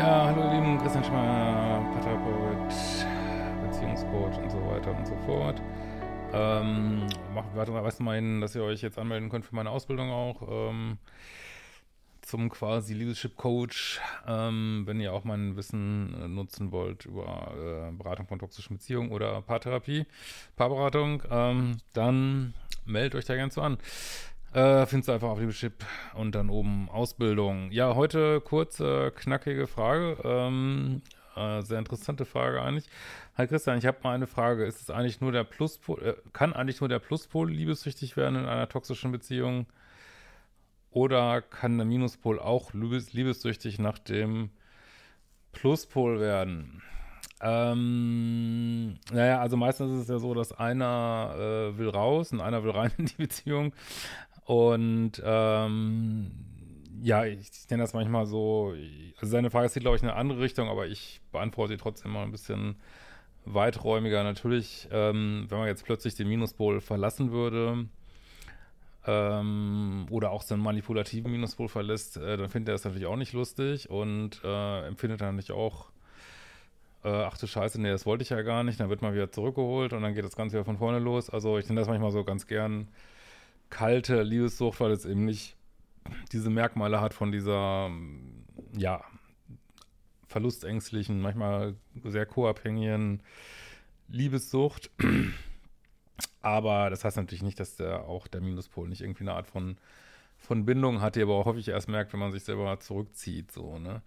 Ja, hallo ihr Lieben, Christian Schmeier, Paartherapeut, Beziehungscoach und so weiter und so fort. Ähm, warte mal, weißt du mal, dass ihr euch jetzt anmelden könnt für meine Ausbildung auch ähm, zum quasi Leadership Coach, ähm, wenn ihr auch mein Wissen äh, nutzen wollt über äh, Beratung von toxischen Beziehungen oder Paartherapie, Paarberatung, ähm, dann meldet euch da gerne zu an. Äh, findest du einfach auf Liebeschip und dann oben Ausbildung. Ja, heute kurze, knackige Frage. Ähm, äh, sehr interessante Frage eigentlich. Hi Christian, ich habe mal eine Frage. Ist es eigentlich nur der Pluspol, äh, kann eigentlich nur der Pluspol liebessüchtig werden in einer toxischen Beziehung? Oder kann der Minuspol auch liebes, liebessüchtig nach dem Pluspol werden? Ähm, naja, also meistens ist es ja so, dass einer äh, will raus und einer will rein in die Beziehung. Und ähm, ja, ich, ich nenne das manchmal so, also seine Frage ist, glaube ich, in eine andere Richtung, aber ich beantworte sie trotzdem mal ein bisschen weiträumiger. Natürlich, ähm, wenn man jetzt plötzlich den Minuspol verlassen würde ähm, oder auch so einen manipulativen Minuspol verlässt, äh, dann findet er das natürlich auch nicht lustig und äh, empfindet dann nicht auch, äh, ach du Scheiße, nee, das wollte ich ja gar nicht, dann wird man wieder zurückgeholt und dann geht das Ganze wieder von vorne los. Also ich nenne das manchmal so ganz gern kalte Liebessucht, weil es eben nicht diese Merkmale hat von dieser, ja, verlustängstlichen, manchmal sehr co-abhängigen Liebessucht. Aber das heißt natürlich nicht, dass der auch der Minuspol nicht irgendwie eine Art von, von Bindung hat, die aber auch häufig erst merkt, wenn man sich selber zurückzieht, so, ne?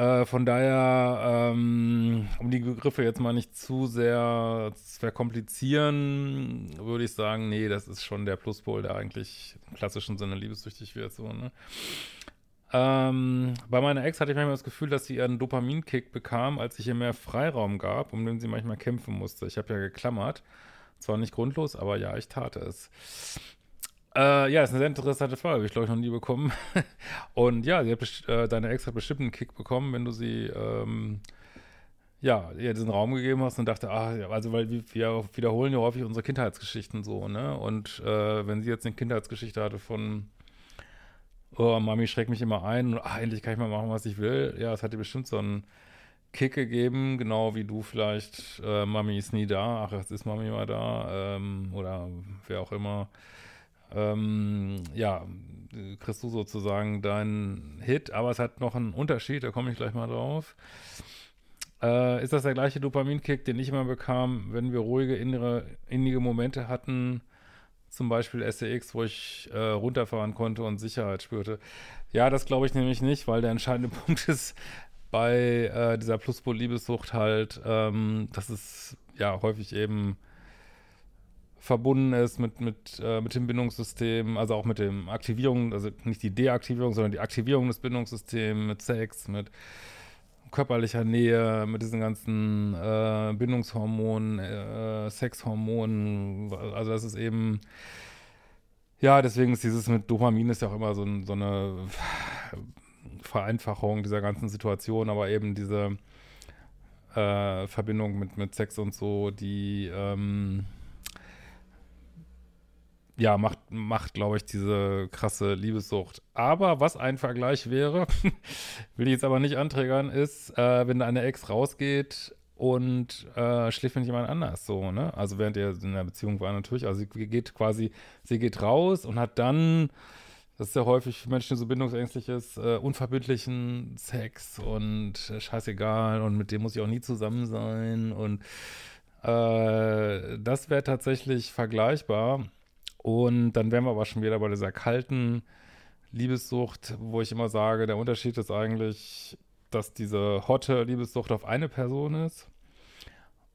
Äh, von daher, ähm, um die Begriffe jetzt mal nicht zu sehr zu verkomplizieren, würde ich sagen, nee, das ist schon der Pluspol, der eigentlich im klassischen Sinne liebessüchtig wird, so, ne? Ähm, bei meiner Ex hatte ich manchmal das Gefühl, dass sie ihren Dopaminkick bekam, als ich ihr mehr Freiraum gab, um den sie manchmal kämpfen musste. Ich habe ja geklammert. Zwar nicht grundlos, aber ja, ich tat es. Äh, ja, ist eine sehr interessante Frage, habe ich glaube ich noch nie bekommen. Und ja, sie hat äh, deine Ex hat bestimmt einen Kick bekommen, wenn du sie, ähm, ja, ihr diesen Raum gegeben hast und dachte, ah, also weil wir, wir wiederholen ja häufig unsere Kindheitsgeschichten so, ne? Und äh, wenn sie jetzt eine Kindheitsgeschichte hatte von, oh, Mami schreckt mich immer ein und ach, endlich kann ich mal machen, was ich will, ja, es hat ihr bestimmt so einen Kick gegeben, genau wie du vielleicht, äh, Mami ist nie da, ach, jetzt ist Mami mal da, ähm, oder wer auch immer ähm, ja, kriegst du sozusagen deinen Hit, aber es hat noch einen Unterschied, da komme ich gleich mal drauf. Äh, ist das der gleiche Dopaminkick, den ich immer bekam, wenn wir ruhige, innere, innige Momente hatten, zum Beispiel SEX, wo ich äh, runterfahren konnte und Sicherheit spürte? Ja, das glaube ich nämlich nicht, weil der entscheidende Punkt ist bei äh, dieser Pluspol-Liebessucht halt, ähm, dass es ja häufig eben verbunden ist mit, mit, äh, mit dem Bindungssystem, also auch mit dem Aktivierung, also nicht die Deaktivierung, sondern die Aktivierung des Bindungssystems, mit Sex, mit körperlicher Nähe, mit diesen ganzen äh, Bindungshormonen, äh, Sexhormonen, also das ist eben, ja, deswegen ist dieses mit Dopamin ist ja auch immer so, so eine Vereinfachung dieser ganzen Situation, aber eben diese äh, Verbindung mit, mit Sex und so, die, ähm, ja, macht, macht glaube ich, diese krasse Liebessucht. Aber was ein Vergleich wäre, will ich jetzt aber nicht anträgern, ist, äh, wenn deine Ex rausgeht und äh, schläft mit jemand anders, so, ne? Also während ihr in der Beziehung war natürlich, also sie geht quasi, sie geht raus und hat dann, das ist ja häufig für Menschen, die so bindungsängstlich ist, äh, unverbindlichen Sex und äh, scheißegal und mit dem muss ich auch nie zusammen sein und äh, das wäre tatsächlich vergleichbar und dann wären wir aber schon wieder bei dieser kalten Liebessucht, wo ich immer sage, der Unterschied ist eigentlich, dass diese hotte Liebessucht auf eine Person ist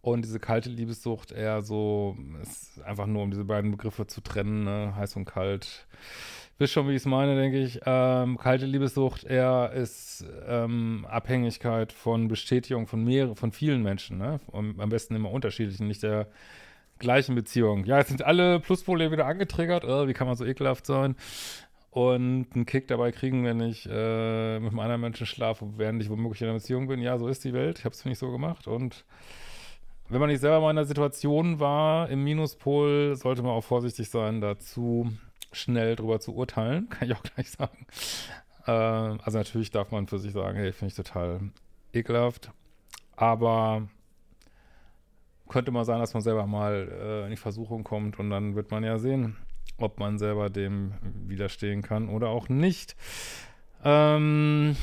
und diese kalte Liebessucht eher so, ist einfach nur um diese beiden Begriffe zu trennen, ne? heiß und kalt. Wisst schon, wie ich es meine, denke ich. Ähm, kalte Liebessucht eher ist ähm, Abhängigkeit von Bestätigung von mehreren, von vielen Menschen, ne? Und am besten immer unterschiedlichen, nicht der gleichen Beziehung. Ja, jetzt sind alle Pluspole wieder angetriggert. Oh, wie kann man so ekelhaft sein? Und einen Kick dabei kriegen, wenn ich äh, mit einem anderen Menschen schlafe, während ich womöglich in einer Beziehung bin. Ja, so ist die Welt. Ich habe es nicht so gemacht. Und wenn man nicht selber mal in einer Situation war, im Minuspol, sollte man auch vorsichtig sein, dazu schnell drüber zu urteilen, kann ich auch gleich sagen. Äh, also natürlich darf man für sich sagen, hey, finde ich total ekelhaft. Aber könnte mal sein, dass man selber mal äh, in die Versuchung kommt und dann wird man ja sehen, ob man selber dem widerstehen kann oder auch nicht. Ähm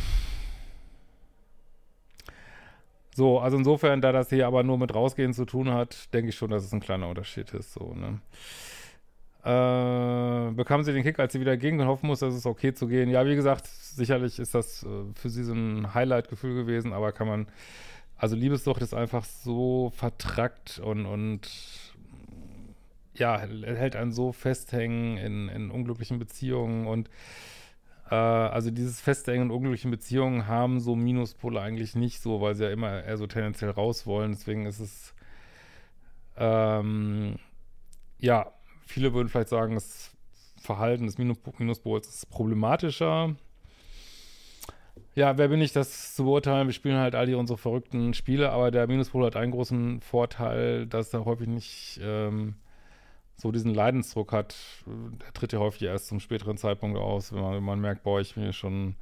so, also insofern, da das hier aber nur mit rausgehen zu tun hat, denke ich schon, dass es ein kleiner Unterschied ist. So, ne? Äh, bekam sie den Kick, als sie wieder ging und hoffen muss, dass es okay zu gehen. Ja, wie gesagt, sicherlich ist das äh, für sie so ein Highlight-Gefühl gewesen, aber kann man, also Liebessucht ist einfach so vertrackt und, und ja, hält einen so festhängen in, in unglücklichen Beziehungen und äh, also dieses Festhängen in unglücklichen Beziehungen haben so Minuspole eigentlich nicht so, weil sie ja immer eher so tendenziell raus wollen. Deswegen ist es ähm, ja, viele würden vielleicht sagen, das Verhalten des Minus Minuspols ist problematischer. Ja, wer bin ich, das zu beurteilen? Wir spielen halt all die unsere verrückten Spiele, aber der Minuspol hat einen großen Vorteil, dass er häufig nicht ähm, so diesen Leidensdruck hat, der tritt ja häufig erst zum späteren Zeitpunkt aus, wenn man, wenn man merkt, boah, ich bin hier schon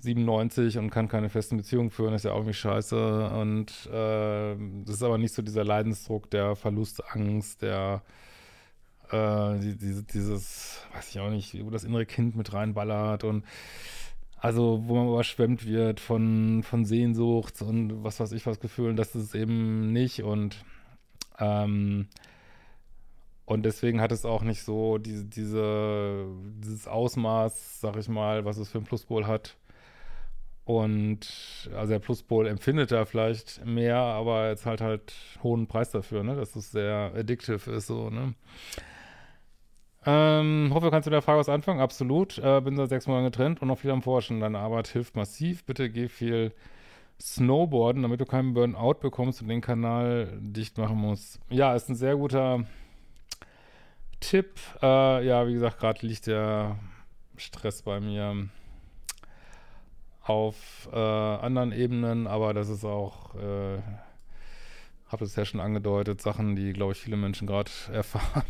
97 und kann keine festen Beziehungen führen, ist ja auch irgendwie scheiße. Und äh, das ist aber nicht so dieser Leidensdruck, der Verlustangst, der äh, die, die, dieses, weiß ich auch nicht, wo das innere Kind mit reinballert und also wo man überschwemmt wird von, von Sehnsucht und was weiß ich was Gefühlen, das ist es eben nicht und ähm, und deswegen hat es auch nicht so diese, diese, dieses Ausmaß, sag ich mal, was es für ein Pluspol hat. Und also der Pluspol empfindet da vielleicht mehr, aber jetzt halt halt hohen Preis dafür, ne? Dass es sehr addictive ist, so, ne? Ähm, hoffe, kannst du der Frage was anfangen? Absolut. Äh, bin seit sechs Monaten getrennt und noch viel am Forschen. Deine Arbeit hilft massiv. Bitte geh viel Snowboarden, damit du keinen Burnout bekommst und den Kanal dicht machen musst. Ja, ist ein sehr guter Tipp. Äh, ja, wie gesagt, gerade liegt der Stress bei mir auf äh, anderen Ebenen, aber das ist auch, äh, habe es ja schon angedeutet, Sachen, die, glaube ich, viele Menschen gerade erfahren,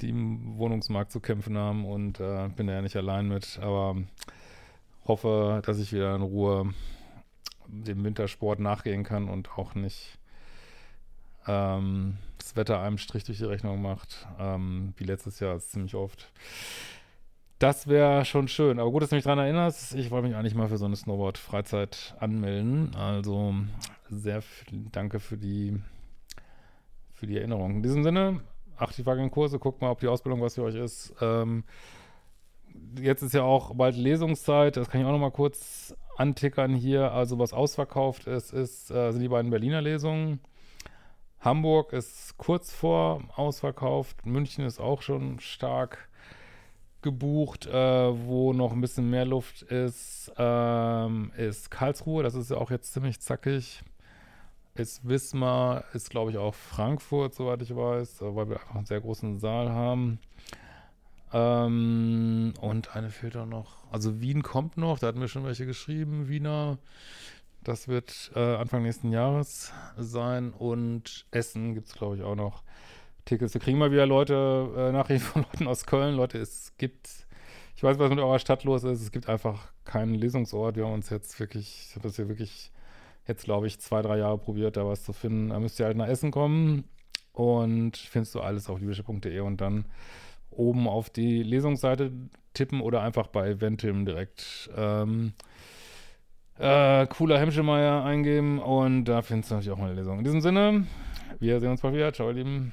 die im Wohnungsmarkt zu kämpfen haben und äh, bin da ja nicht allein mit, aber hoffe, dass ich wieder in Ruhe dem Wintersport nachgehen kann und auch nicht ähm, das Wetter einem Strich durch die Rechnung macht, ähm, wie letztes Jahr ziemlich oft. Das wäre schon schön. Aber gut, dass du mich daran erinnerst. Ich wollte mich eigentlich mal für so eine Snowboard-Freizeit anmelden. Also sehr viel Danke für die, für die Erinnerung. In diesem Sinne, aktiv wackeln Kurse, guckt mal, ob die Ausbildung was für euch ist. Ähm, jetzt ist ja auch bald Lesungszeit. Das kann ich auch noch mal kurz antickern hier. Also was ausverkauft ist, ist äh, sind die beiden Berliner Lesungen. Hamburg ist kurz vor ausverkauft. München ist auch schon stark gebucht. Äh, wo noch ein bisschen mehr Luft ist, ähm, ist Karlsruhe. Das ist ja auch jetzt ziemlich zackig. Ist Wismar, ist glaube ich auch Frankfurt, soweit ich weiß, weil wir einfach einen sehr großen Saal haben. Ähm, und eine fehlt auch noch. Also Wien kommt noch, da hatten wir schon welche geschrieben, Wiener. Das wird äh, Anfang nächsten Jahres sein. Und Essen gibt es, glaube ich, auch noch Tickets. Wir kriegen mal wieder Leute, äh, Nachrichten von Leuten aus Köln. Leute, es gibt, ich weiß, was mit eurer Stadt los ist. Es gibt einfach keinen Lesungsort. Wir haben uns jetzt wirklich, ich habe das hier wirklich jetzt, glaube ich, zwei, drei Jahre probiert, da was zu finden. Da müsst ihr halt nach Essen kommen. Und findest du alles auf libysche.de und dann oben auf die Lesungsseite tippen oder einfach bei Eventim direkt ähm, äh, cooler Hemschemeyer eingeben und da findest du natürlich auch meine Lesung. In diesem Sinne, wir sehen uns bald wieder. Ciao, ihr Lieben.